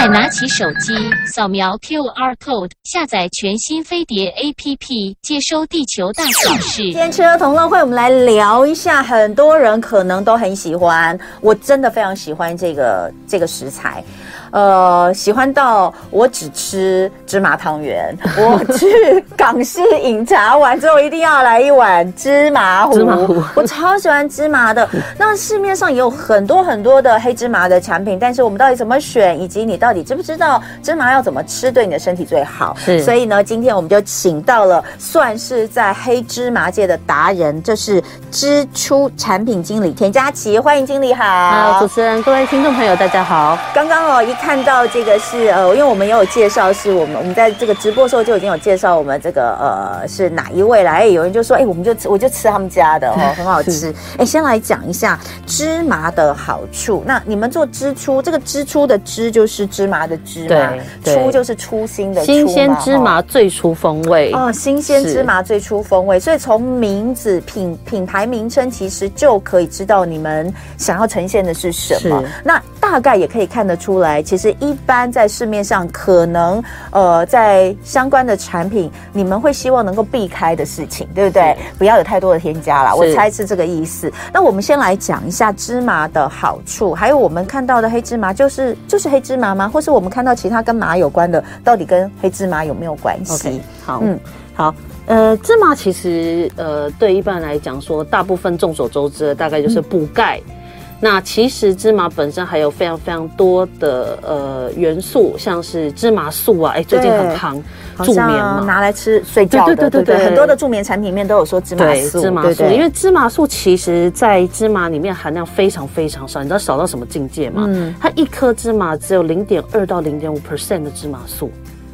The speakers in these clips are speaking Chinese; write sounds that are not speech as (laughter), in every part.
快拿起手机，扫描 QR code，下载全新飞碟 APP，接收地球大小事。今天吃喝同乐会，我们来聊一下，很多人可能都很喜欢，我真的非常喜欢这个这个食材。呃，喜欢到我只吃芝麻汤圆，(laughs) 我去港式饮茶完之后一定要来一碗芝麻糊。芝麻糊，我超喜欢芝麻的。(laughs) 那市面上也有很多很多的黑芝麻的产品，但是我们到底怎么选，以及你到底知不知道芝麻要怎么吃对你的身体最好？是。所以呢，今天我们就请到了算是在黑芝麻界的达人，这是支出产品经理田佳琪，欢迎经理好。好，主持人，各位听众朋友，大家好。刚刚哦一。看到这个是呃，因为我们也有介绍，是我们我们在这个直播的时候就已经有介绍我们这个呃是哪一位来。哎，有人就说，哎，我们就吃，我就吃他们家的哦，(laughs) 很好吃。哎，先来讲一下芝麻的好处。那你们做支出，这个支出的支就是芝麻的芝麻，出就是初心的初。新鲜芝麻最出风味哦，新鲜芝麻最出风味。所以从名字品品牌名称，其实就可以知道你们想要呈现的是什么。那大概也可以看得出来。其实一般在市面上，可能呃，在相关的产品，你们会希望能够避开的事情，对不对？不要有太多的添加啦。我猜是这个意思。那我们先来讲一下芝麻的好处，还有我们看到的黑芝麻，就是就是黑芝麻吗？或是我们看到其他跟麻有关的，到底跟黑芝麻有没有关系？Okay, 好，嗯，好，呃，芝麻其实呃，对一般来讲说，大部分众所周知的，大概就是补钙。嗯那其实芝麻本身还有非常非常多的呃元素，像是芝麻素啊，哎，最近很夯，助眠嘛，拿来吃睡觉的，对对对对对，很多的助眠产品里面都有说芝麻素，芝麻素，对对对，因为芝麻素其实在芝麻里面含量非常非常少，你知道少到什么境界吗？嗯，它一颗芝麻只有零点二到零点五 percent 的芝麻素。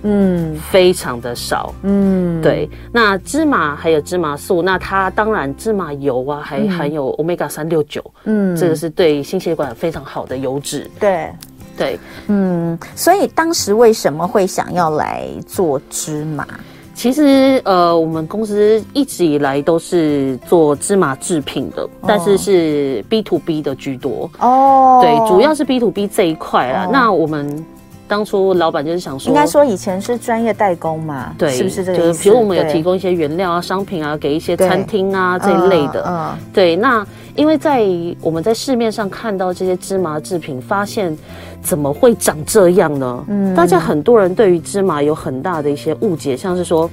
嗯，非常的少。嗯，对。那芝麻还有芝麻素，那它当然芝麻油啊，还含有 Omega 三六九。嗯，这个是对心血管非常好的油脂。对，对。嗯，所以当时为什么会想要来做芝麻？其实，呃，我们公司一直以来都是做芝麻制品的，哦、但是是 B to B 的居多。哦，对，主要是 B to B 这一块啊。哦、那我们。当初老板就是想说，应该说以前是专业代工嘛，对，是不是这个？就是比如我们有提供一些原料啊、商品啊，给一些餐厅啊这一类的。嗯，对。那因为在我们在市面上看到这些芝麻制品，发现怎么会长这样呢？嗯，大家很多人对于芝麻有很大的一些误解，像是说，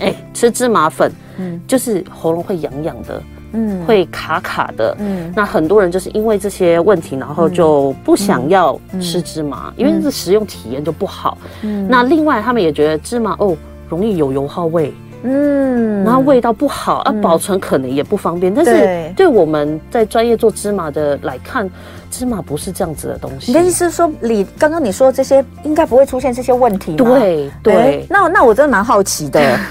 哎，吃芝麻粉，嗯，就是喉咙会痒痒的。嗯，会卡卡的。嗯，那很多人就是因为这些问题，然后就不想要吃芝麻，嗯、因为这食用体验就不好。嗯，那另外他们也觉得芝麻哦容易有油耗味，嗯，然后味道不好，啊，保存可能也不方便。嗯、但是对我们在专业做芝麻的来看，芝麻不是这样子的东西。你的意思是说，你刚刚你说这些应该不会出现这些问题吗？对对、欸，那那我真的蛮好奇的。(laughs)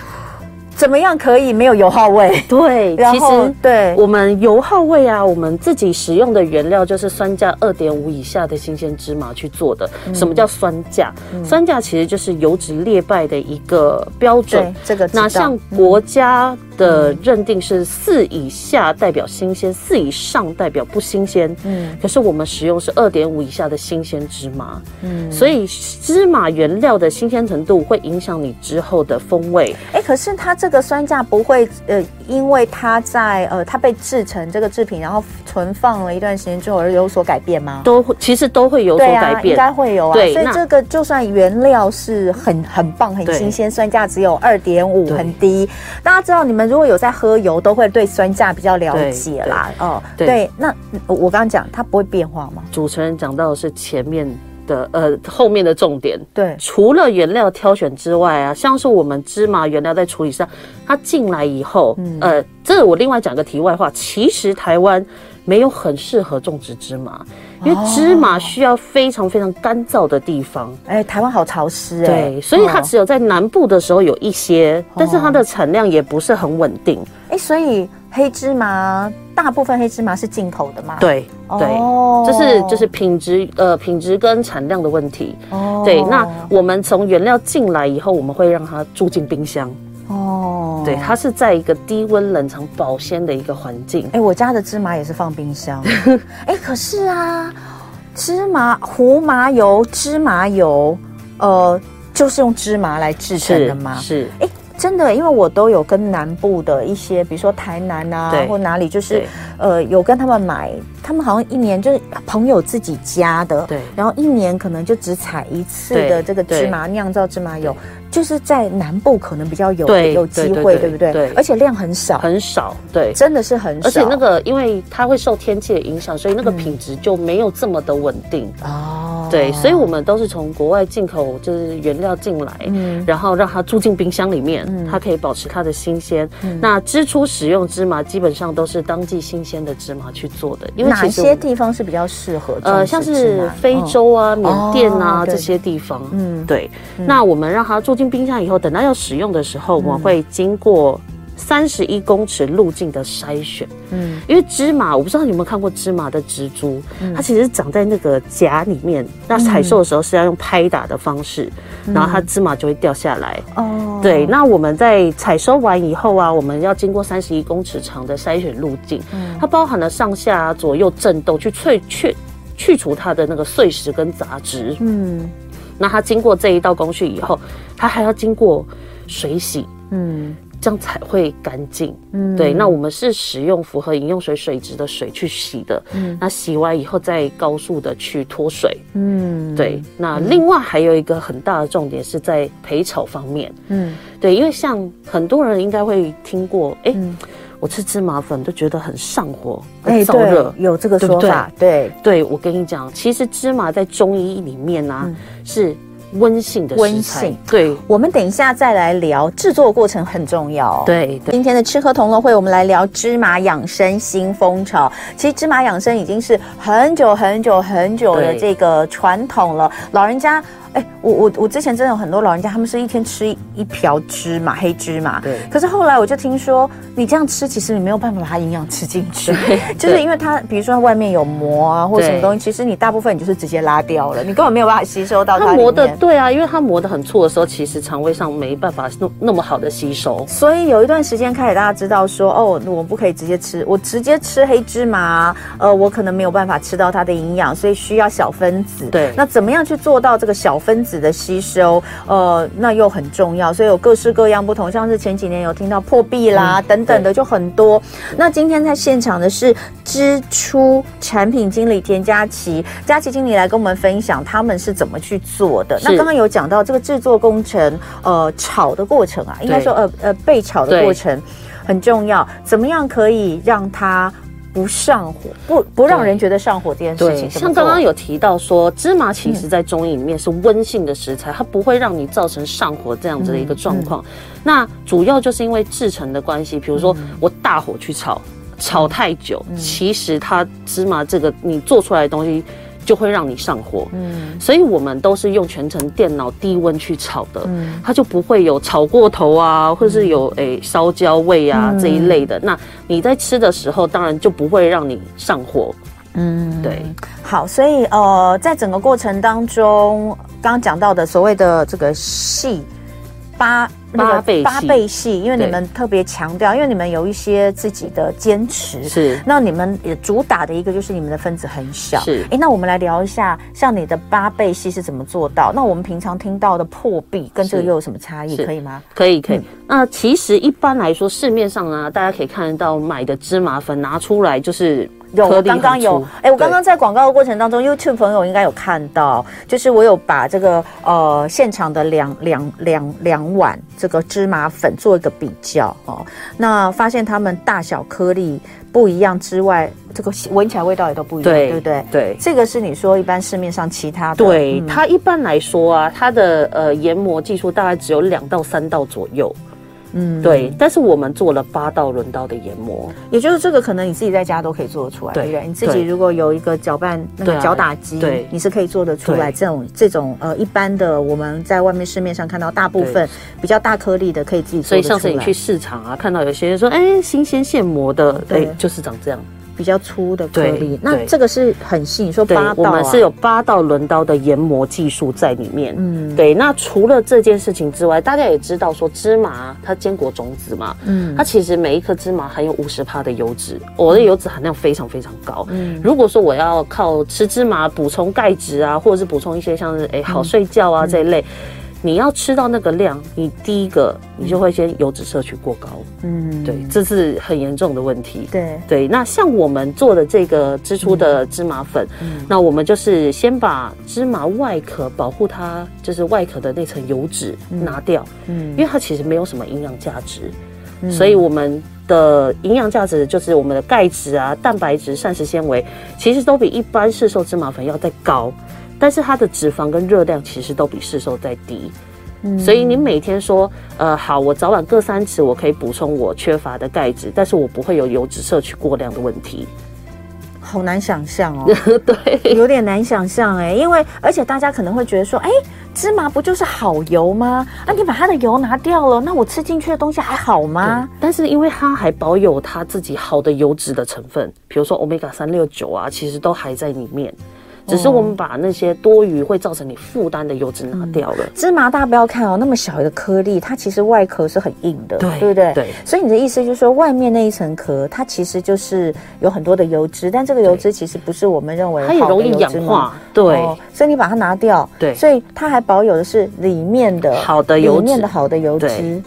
怎么样可以没有油耗味？(laughs) 对，(laughs) 其实对我们油耗味啊，我们自己使用的原料就是酸价二点五以下的新鲜芝麻去做的。嗯、什么叫酸价？嗯、酸价其实就是油脂劣败的一个标准。这个那像国家的认定是四以下代表新鲜，四以上代表不新鲜。嗯，可是我们使用是二点五以下的新鲜芝麻。嗯，所以芝麻原料的新鲜程度会影响你之后的风味。哎，可是它这个酸价不会呃，因为它在呃，它被制成这个制品，然后存放了一段时间之后而有所改变吗？都会，其实都会有所改变，应该会有啊。对，所以这个就算原料是很很棒、很新鲜，酸价只有二点五，很低。大家知道，你们如果有在喝油，都会对酸价比较了解啦。哦，对，那我刚刚讲它不会变化吗？主持人讲到的是前面。的呃，后面的重点，对，除了原料挑选之外啊，像是我们芝麻原料在处理上，它进来以后，嗯、呃，这我另外讲个题外话，其实台湾没有很适合种植芝麻，因为芝麻需要非常非常干燥的地方。哎、哦，台湾好潮湿哎，对，所以它只有在南部的时候有一些，哦、但是它的产量也不是很稳定。哎，所以。黑芝麻大部分黑芝麻是进口的嘛？对对，这是就是品质呃品质跟产量的问题。哦，对，那我们从原料进来以后，我们会让它住进冰箱。哦，对，它是在一个低温冷藏保鲜的一个环境。哎，我家的芝麻也是放冰箱。(laughs) 哎，可是啊。芝麻胡麻油、芝麻油，呃，就是用芝麻来制成的吗？是，哎。真的，因为我都有跟南部的一些，比如说台南啊，或哪里，就是呃，有跟他们买，他们好像一年就是朋友自己家的，对，然后一年可能就只采一次的这个芝麻酿造芝麻油，就是在南部可能比较有有机会，对不对？对，而且量很少，很少，对，真的是很少，而且那个因为它会受天气的影响，所以那个品质就没有这么的稳定哦。对，所以我们都是从国外进口，就是原料进来，嗯，然后让它住进冰箱里面，嗯，它可以保持它的新鲜。嗯，那支出使用芝麻基本上都是当季新鲜的芝麻去做的，因为哪些地方是比较适合？呃，像是非洲啊、缅甸啊这些地方，嗯，对。那我们让它住进冰箱以后，等到要使用的时候，我们会经过。三十一公尺路径的筛选，嗯，因为芝麻，我不知道你有没有看过芝麻的植株，嗯、它其实长在那个荚里面。那采收的时候是要用拍打的方式，嗯、然后它芝麻就会掉下来。哦，对。那我们在采收完以后啊，我们要经过三十一公尺长的筛选路径，嗯、它包含了上下左右震动去萃去去除它的那个碎石跟杂质。嗯，那它经过这一道工序以后，它还要经过水洗。嗯。这样才会干净。嗯，对。那我们是使用符合饮用水水质的水去洗的。嗯，那洗完以后再高速的去脱水。嗯，对。那另外还有一个很大的重点是在焙炒方面。嗯，对，因为像很多人应该会听过，哎、欸，嗯、我吃芝麻粉都觉得很上火、很燥热、欸，有这个说法。对对，对，对，我跟你讲，其实芝麻在中医里面呢、啊嗯、是。温性的温性，对，我们等一下再来聊制作过程很重要。对，对，今天的吃喝同乐会，我们来聊芝麻养生新风潮。其实芝麻养生已经是很久很久很久的这个传统了，老人家。哎，我我我之前真的有很多老人家，他们是一天吃一一瓢芝麻，黑芝麻。对。可是后来我就听说，你这样吃，其实你没有办法把它营养吃进去。对。(laughs) 就是因为它，比如说它外面有膜啊，或者什么东西，其实你大部分你就是直接拉掉了，你根本没有办法吸收到它。它磨的，对啊，因为它磨的很粗的时候，其实肠胃上没办法那那么好的吸收。所以有一段时间开始，大家知道说，哦，我不可以直接吃，我直接吃黑芝麻，呃，我可能没有办法吃到它的营养，所以需要小分子。对。那怎么样去做到这个小分子的吸收，呃，那又很重要，所以有各式各样不同，像是前几年有听到破壁啦、嗯、等等的，就很多。那今天在现场的是支出产品经理田佳琪，佳琪经理来跟我们分享他们是怎么去做的。那刚刚有讲到这个制作工程，呃，炒的过程啊，应该说呃呃被炒的过程很重要，怎么样可以让它。不上火，不不让人觉得上火这件事情。像刚刚有提到说，芝麻其实在中医里面是温性的食材，它不会让你造成上火这样子的一个状况。那主要就是因为制成的关系，比如说我大火去炒，炒太久，其实它芝麻这个你做出来的东西。就会让你上火，嗯，所以我们都是用全程电脑低温去炒的，嗯，它就不会有炒过头啊，或者是有诶烧焦味啊这一类的。那你在吃的时候，当然就不会让你上火，嗯，对。好，所以呃，在整个过程当中，刚刚讲到的所谓的这个细。八八倍八倍细，因为你们特别强调，因为你们有一些自己的坚持。是，那你们也主打的一个就是你们的分子很小。是，哎，那我们来聊一下，像你的八倍细是怎么做到？那我们平常听到的破壁跟这个又有什么差异？可以吗？可以，可以。嗯、那其实一般来说，市面上啊，大家可以看得到买的芝麻粉拿出来就是。有，刚刚有，哎、欸，我刚刚在广告的过程当中对，YouTube 朋友应该有看到，就是我有把这个呃现场的两两两两碗这个芝麻粉做一个比较哦，那发现它们大小颗粒不一样之外，这个闻起来味道也都不一样，对，对不对？对，这个是你说一般市面上其他的，对、嗯、它一般来说啊，它的呃研磨技术大概只有两到三道左右。嗯，对，但是我们做了八道轮刀的研磨，也就是这个可能你自己在家都可以做得出来，对不对？你自己如果有一个搅拌那个搅打机，对，你是可以做得出来这种这种呃一般的我们在外面市面上看到大部分比较大颗粒的可以自己做。所以上次你去市场啊，看到有些人说，哎，新鲜现磨的，对，就是长这样。比较粗的颗粒。那这个是很细，你说八道、啊、我们是有八道轮刀的研磨技术在里面。嗯，对。那除了这件事情之外，大家也知道说芝麻它坚果种子嘛，嗯，它其实每一颗芝麻含有五十帕的油脂，我的油脂含量非常非常高。嗯，如果说我要靠吃芝麻补充钙质啊，或者是补充一些像是哎好睡觉啊这一类。你要吃到那个量，你第一个你就会先油脂摄取过高，嗯，对，这是很严重的问题。对。对，那像我们做的这个支出的芝麻粉，嗯，那我们就是先把芝麻外壳保护它，就是外壳的那层油脂拿掉，嗯，因为它其实没有什么营养价值，嗯，所以我们的营养价值就是我们的钙质啊、蛋白质、膳食纤维，其实都比一般市售芝麻粉要再高。但是它的脂肪跟热量其实都比市售再低，嗯，所以你每天说，呃，好，我早晚各三次，我可以补充我缺乏的钙质，但是我不会有油脂摄取过量的问题。好难想象哦，(laughs) 对，有点难想象哎，因为而且大家可能会觉得说，哎，芝麻不就是好油吗？啊，你把它的油拿掉了，那我吃进去的东西还好吗？但是因为它还保有它自己好的油脂的成分，比如说欧米伽三六九啊，其实都还在里面。只是我们把那些多余会造成你负担的油脂拿掉了。嗯、芝麻大家不要看哦，那么小一个颗粒，它其实外壳是很硬的，对，对不对？对。所以你的意思就是说，外面那一层壳，它其实就是有很多的油脂，但这个油脂其实不是我们认为它也容易氧化。对、哦。所以你把它拿掉，对。所以它还保有的是里面的好的油脂，里面的好的油脂。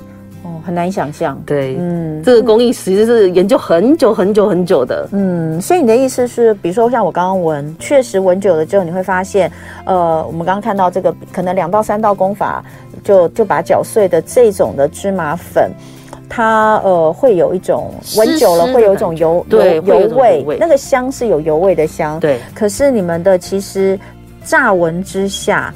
很难想象，对，嗯，这个工艺其实是研究很久很久很久的，嗯，所以你的意思是，比如说像我刚刚闻，确实闻久了之后，你会发现，呃，我们刚刚看到这个可能两到三道工法就就把搅碎的这种的芝麻粉，它呃会有一种闻久了会有一种油对油油味，那个香是有油味的香，对，可是你们的其实乍闻之下。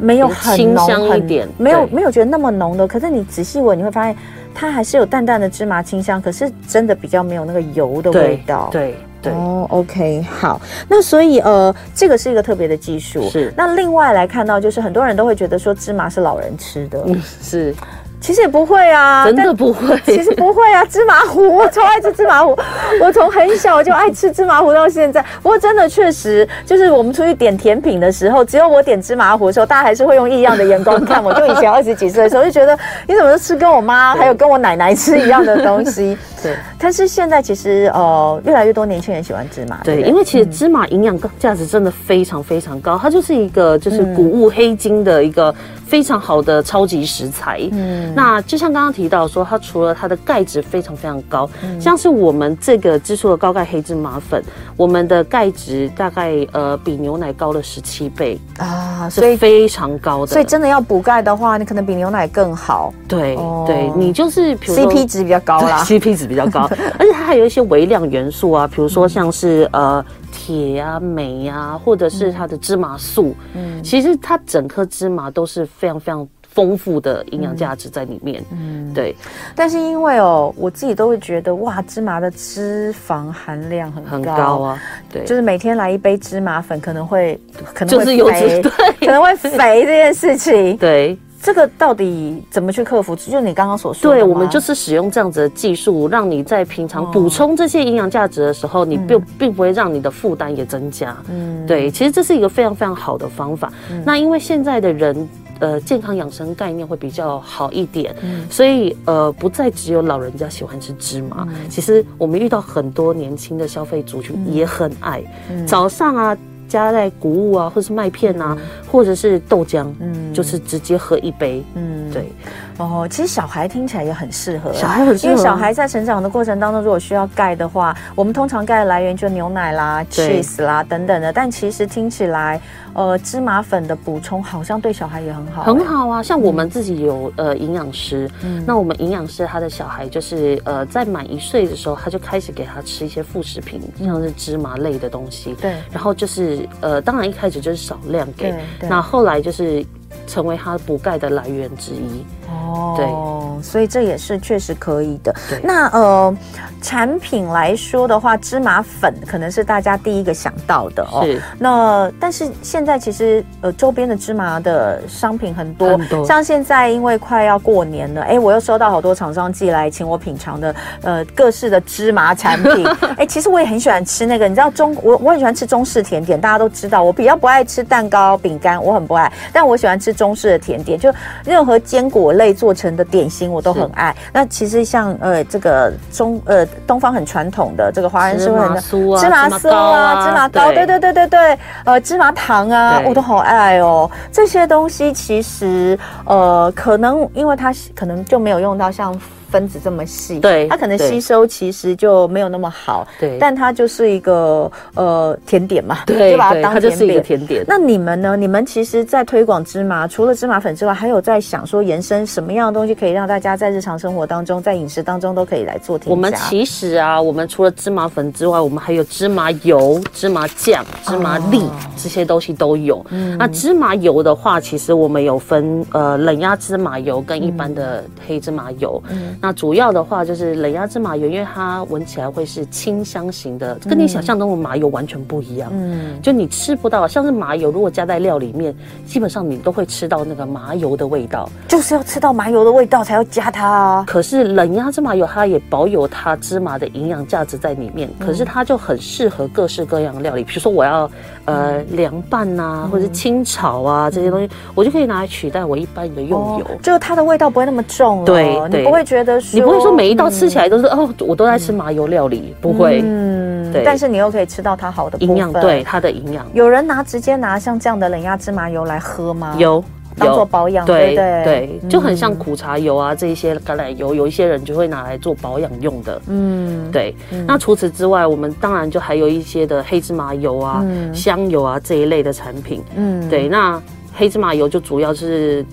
没有很浓很点，没有没有觉得那么浓的。可是你仔细闻，你会发现它还是有淡淡的芝麻清香。可是真的比较没有那个油的味道。对对，对哦，OK，好。那所以呃，这个是一个特别的技术。是。那另外来看到，就是很多人都会觉得说芝麻是老人吃的。嗯，是。其实也不会啊，真的不会。其实不会啊，芝麻糊 (laughs) 我超爱吃芝麻糊，我从很小就爱吃芝麻糊到现在。不过真的确实，就是我们出去点甜品的时候，只有我点芝麻糊的时候，大家还是会用异样的眼光看我。就以前二十几岁的时候，就觉得你怎么都吃跟我妈还有跟我奶奶吃一样的东西。对。(laughs) 但是现在其实呃，越来越多年轻人喜欢芝麻。对，因为其实芝麻营养价值真的非常非常高，它就是一个就是谷物黑金的一个。非常好的超级食材，嗯，那就像刚刚提到说，它除了它的钙质非常非常高，嗯，像是我们这个支出的高钙黑芝麻粉，我们的钙质大概呃比牛奶高了十七倍啊，所以非常高的，所以真的要补钙的话，你可能比牛奶更好。对，哦，对你就是 CP 值比较高啦，CP 值比较高，(laughs) 而且它还有一些微量元素啊，比如说像是呃。铁啊、镁啊，或者是它的芝麻素，嗯，其实它整颗芝麻都是非常非常丰富的营养价值在里面，嗯，对。但是因为哦，我自己都会觉得哇，芝麻的脂肪含量很高，很高啊，对，就是每天来一杯芝麻粉可能会可能会就是油脂，对，可能会肥这件事情，(laughs) 对。这个到底怎么去克服？就你刚刚所说的，对，我们就是使用这样子的技术，让你在平常补充这些营养价值的时候，哦、你并并不会让你的负担也增加。嗯，对，其实这是一个非常非常好的方法。嗯、那因为现在的人，呃，健康养生概念会比较好一点，嗯、所以呃，不再只有老人家喜欢吃芝麻。嗯、其实我们遇到很多年轻的消费族群也很爱，嗯、早上啊。加在谷物啊，或是麦片啊，嗯、或者是豆浆，嗯，就是直接喝一杯，嗯，对。哦，其实小孩听起来也很适合，小孩很适合，因为小孩在成长的过程当中，如果需要钙的话，我们通常钙的来源就牛奶啦、cheese 啦等等的。但其实听起来，呃，芝麻粉的补充好像对小孩也很好，很好啊。像我们自己有呃营养师，嗯，那我们营养师他的小孩就是呃在满一岁的时候，他就开始给他吃一些副食品，像是芝麻类的东西，对。然后就是呃，当然一开始就是少量给，那后来就是。成为它补钙的来源之一哦，对，所以这也是确实可以的。那呃，产品来说的话，芝麻粉可能是大家第一个想到的哦。是。那但是现在其实呃，周边的芝麻的商品很多，很多，像现在因为快要过年了，哎，我又收到好多厂商寄来请我品尝的呃各式的芝麻产品。(laughs) 哎，其实我也很喜欢吃那个，你知道中我我很喜欢吃中式甜点，大家都知道，我比较不爱吃蛋糕、饼干，我很不爱，但我喜欢吃中式的甜点，就任何坚果类做成的点心我都很爱。那其实像呃这个中呃东方很传统的这个华人是会很的芝麻酥啊、芝麻糕，对对对对对，呃芝麻糖啊，我都好爱哦。这些东西其实呃可能因为它可能就没有用到像。分子这么细，对，它可能吸收其实就没有那么好，对，但它就是一个呃甜点嘛，对，就把它当甜点，它就是一个甜点。那你们呢？你们其实，在推广芝麻，除了芝麻粉之外，还有在想说延伸什么样的东西，可以让大家在日常生活当中，在饮食当中都可以来做添加。我们其实啊，我们除了芝麻粉之外，我们还有芝麻油、芝麻酱、芝麻粒、哦、这些东西都有。嗯，那芝麻油的话，其实我们有分呃冷压芝麻油跟一般的黑芝麻油。嗯。那主要的话就是冷压芝麻油，因为它闻起来会是清香型的，跟你想象中的麻油完全不一样。嗯，就你吃不到，像是麻油，如果加在料里面，基本上你都会吃到那个麻油的味道。就是要吃到麻油的味道才要加它啊。可是冷压芝麻油，它也保有它芝麻的营养价值在里面。可是它就很适合各式各样的料理，比如说我要呃凉拌呐，或者是清炒啊这些东西，我就可以拿来取代我一般的用油，就是它的味道不会那么重。对，你不会觉得说。不会说每一道吃起来都是、嗯、哦，我都在吃麻油料理，不会。嗯，对。但是你又可以吃到它好的营养，对它的营养。有人拿直接拿像这样的冷压芝麻油来喝吗？有，当做保养，对对对，就很像苦茶油啊，这一些橄榄油，有一些人就会拿来做保养用的。嗯，对。那除此之外，我们当然就还有一些的黑芝麻油啊、香油啊这一类的产品。嗯，对。那黑芝麻油就主要是。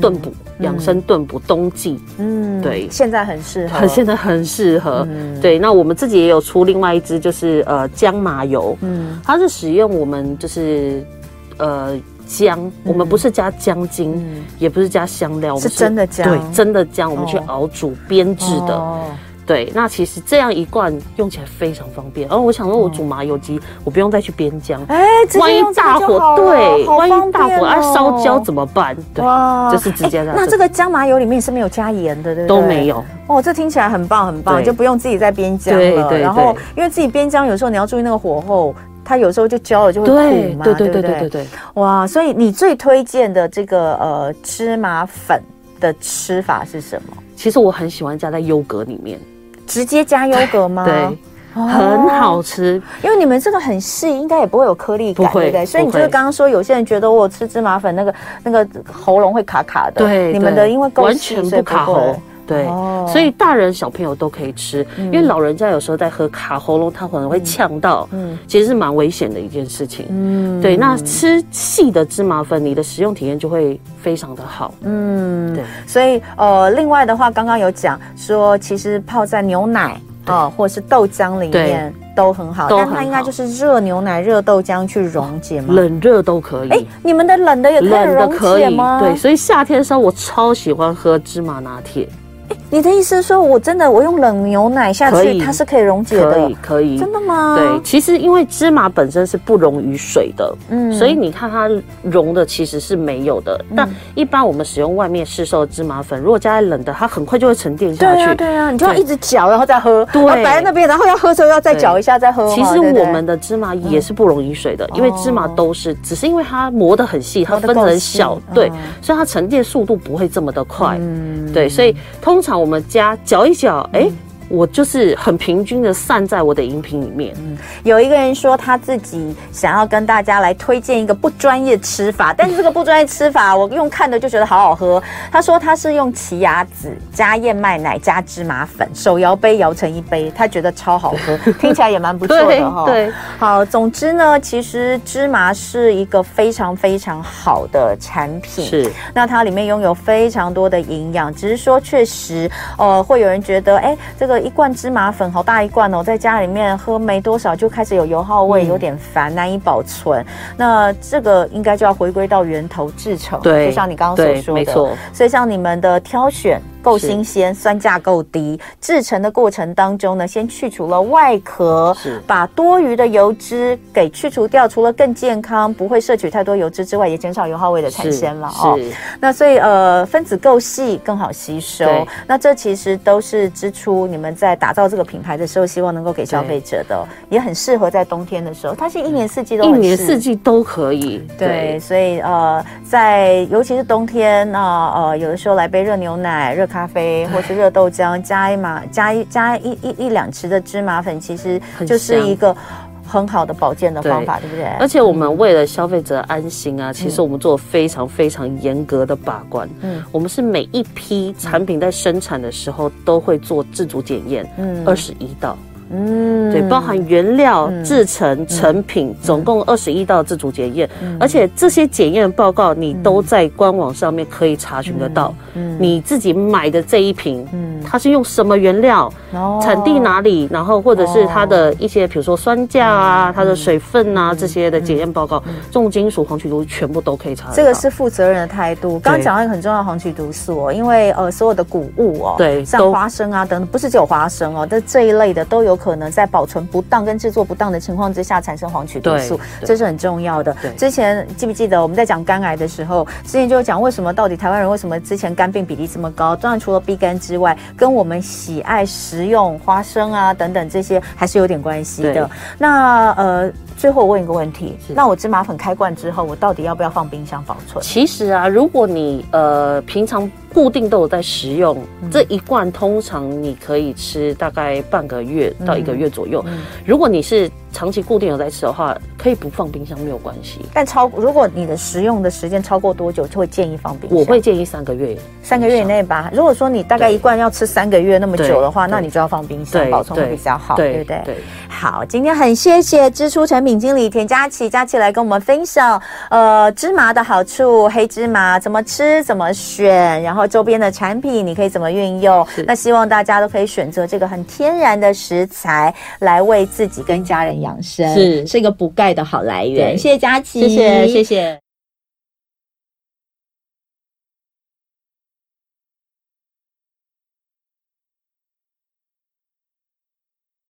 炖补养生炖补冬季，嗯，对，现在很适合，现在很适合，嗯，对。那我们自己也有出另外一支，就是呃姜麻油，嗯，它是使用我们就是呃姜，我们不是加姜精，也不是加香料，是真的姜，对，真的姜，我们去熬煮编制的。对，那其实这样一罐用起来非常方便。然后我想说，我煮麻油鸡，我不用再去煸姜。哎，万一大火，对，万一大火啊烧焦怎么办？对，就是直接这样。那这个姜麻油里面是没有加盐的，对不对？都没有。哦，这听起来很棒，很棒，就不用自己再煸姜了。对对。然后，因为自己煸姜有时候你要注意那个火候，它有时候就焦了，就会苦嘛。对对对对对对。哇，所以你最推荐的这个呃芝麻粉的吃法是什么？其实我很喜欢加在优格里面。直接加优格吗？对，哦、很好吃。因为你们这个很细，应该也不会有颗粒感，对不对？所以你就是刚刚说，有些人觉得我吃芝麻粉那个那个喉咙会卡卡的。对，你们的因为够细，完全不卡喉。对，所以大人小朋友都可以吃，因为老人家有时候在喝卡喉咙，他可能会呛到，嗯，其实是蛮危险的一件事情。嗯，对，那吃细的芝麻粉，你的食用体验就会非常的好。嗯，对，所以呃，另外的话，刚刚有讲说，其实泡在牛奶啊，或者是豆浆里面都很好，但它应该就是热牛奶、热豆浆去溶解吗？冷热都可以。哎，你们的冷的也可以溶解吗？对，所以夏天的时候我超喜欢喝芝麻拿铁。(laughs) 你的意思是说，我真的我用冷牛奶下去，它是可以溶解的？可以，可以。真的吗？对，其实因为芝麻本身是不溶于水的，嗯，所以你看它溶的其实是没有的。但一般我们使用外面市售的芝麻粉，如果加在冷的，它很快就会沉淀下去。对啊，对啊，你就要一直搅，然后再喝。对，摆在那边，然后要喝的时候要再搅一下再喝。其实我们的芝麻也是不溶于水的，因为芝麻都是，只是因为它磨得很细，它分得很小，对，所以它沉淀速度不会这么的快。嗯，对，所以通通常我们加。搅一搅，哎、我就是很平均的散在我的饮品里面。嗯，有一个人说他自己想要跟大家来推荐一个不专业吃法，但是这个不专业吃法，我用看的就觉得好好喝。他说他是用奇亚籽加燕麦奶加芝麻粉，手摇杯摇成一杯，他觉得超好喝，(laughs) 听起来也蛮不错的哈。对，好，总之呢，其实芝麻是一个非常非常好的产品。是，那它里面拥有非常多的营养，只是说确实，呃，会有人觉得，哎，这个。个一罐芝麻粉好大一罐哦，在家里面喝没多少就开始有油耗味，嗯、有点烦，难以保存。那这个应该就要回归到源头制成，对，就像你刚刚所说的，没错。所以像你们的挑选。够新鲜，酸价够低，制成的过程当中呢，先去除了外壳，把多余的油脂给去除掉，除了更健康，不会摄取太多油脂之外，也减少油耗味的产生了哦。那所以呃，分子够细，更好吸收。那这其实都是支出你们在打造这个品牌的时候，希望能够给消费者的，也很适合在冬天的时候，它是一年四季都，一年四季都可以。对，对所以呃，在尤其是冬天那呃，有的时候来杯热牛奶、热。咖啡或是热豆浆，加一码加一加一一一两匙的芝麻粉，其实就是一个很好的保健的方法，对，对不对？而且我们为了消费者安心啊，嗯、其实我们做非常非常严格的把关。嗯，我们是每一批产品在生产的时候都会做自主检验，嗯，二十一道。嗯，对，包含原料、制成、成品，总共二十一道自主检验，而且这些检验报告你都在官网上面可以查询得到。嗯，你自己买的这一瓶，嗯，它是用什么原料，产地哪里，然后或者是它的一些，比如说酸价啊、它的水分啊这些的检验报告，重金属、黄曲毒全部都可以查。这个是负责任的态度。刚刚讲到一个很重要的黄曲毒素哦，因为呃所有的谷物哦，对，像花生啊等等，不是只有花生哦，这这一类的都有。可能在保存不当跟制作不当的情况之下产生黄曲毒素，这是很重要的。之前记不记得我们在讲肝癌的时候，之前就讲为什么到底台湾人为什么之前肝病比例这么高？当然除了 B 肝之外，跟我们喜爱食用花生啊等等这些还是有点关系的。那呃。最后我问一个问题，那我芝麻粉开罐之后，我到底要不要放冰箱保存？其实啊，如果你呃平常固定都有在食用，嗯、这一罐通常你可以吃大概半个月到一个月左右。如果你是长期固定有在吃的话，可以不放冰箱没有关系。但超如果你的食用的时间超过多久，就会建议放冰箱。我会建议三个月，三个月以内吧。如果说你大概一罐要吃三个月那么久的话，那你就要放冰箱保存会比较好，对，对不对？对。好，今天很谢谢支出产品经理田佳琪，佳琪来跟我们分享，呃，芝麻的好处，黑芝麻怎么吃，怎么选，然后周边的产品你可以怎么运用。那希望大家都可以选择这个很天然的食材来为自己跟家人养生，是是一个补钙的好来源。谢谢佳琪，谢谢谢谢。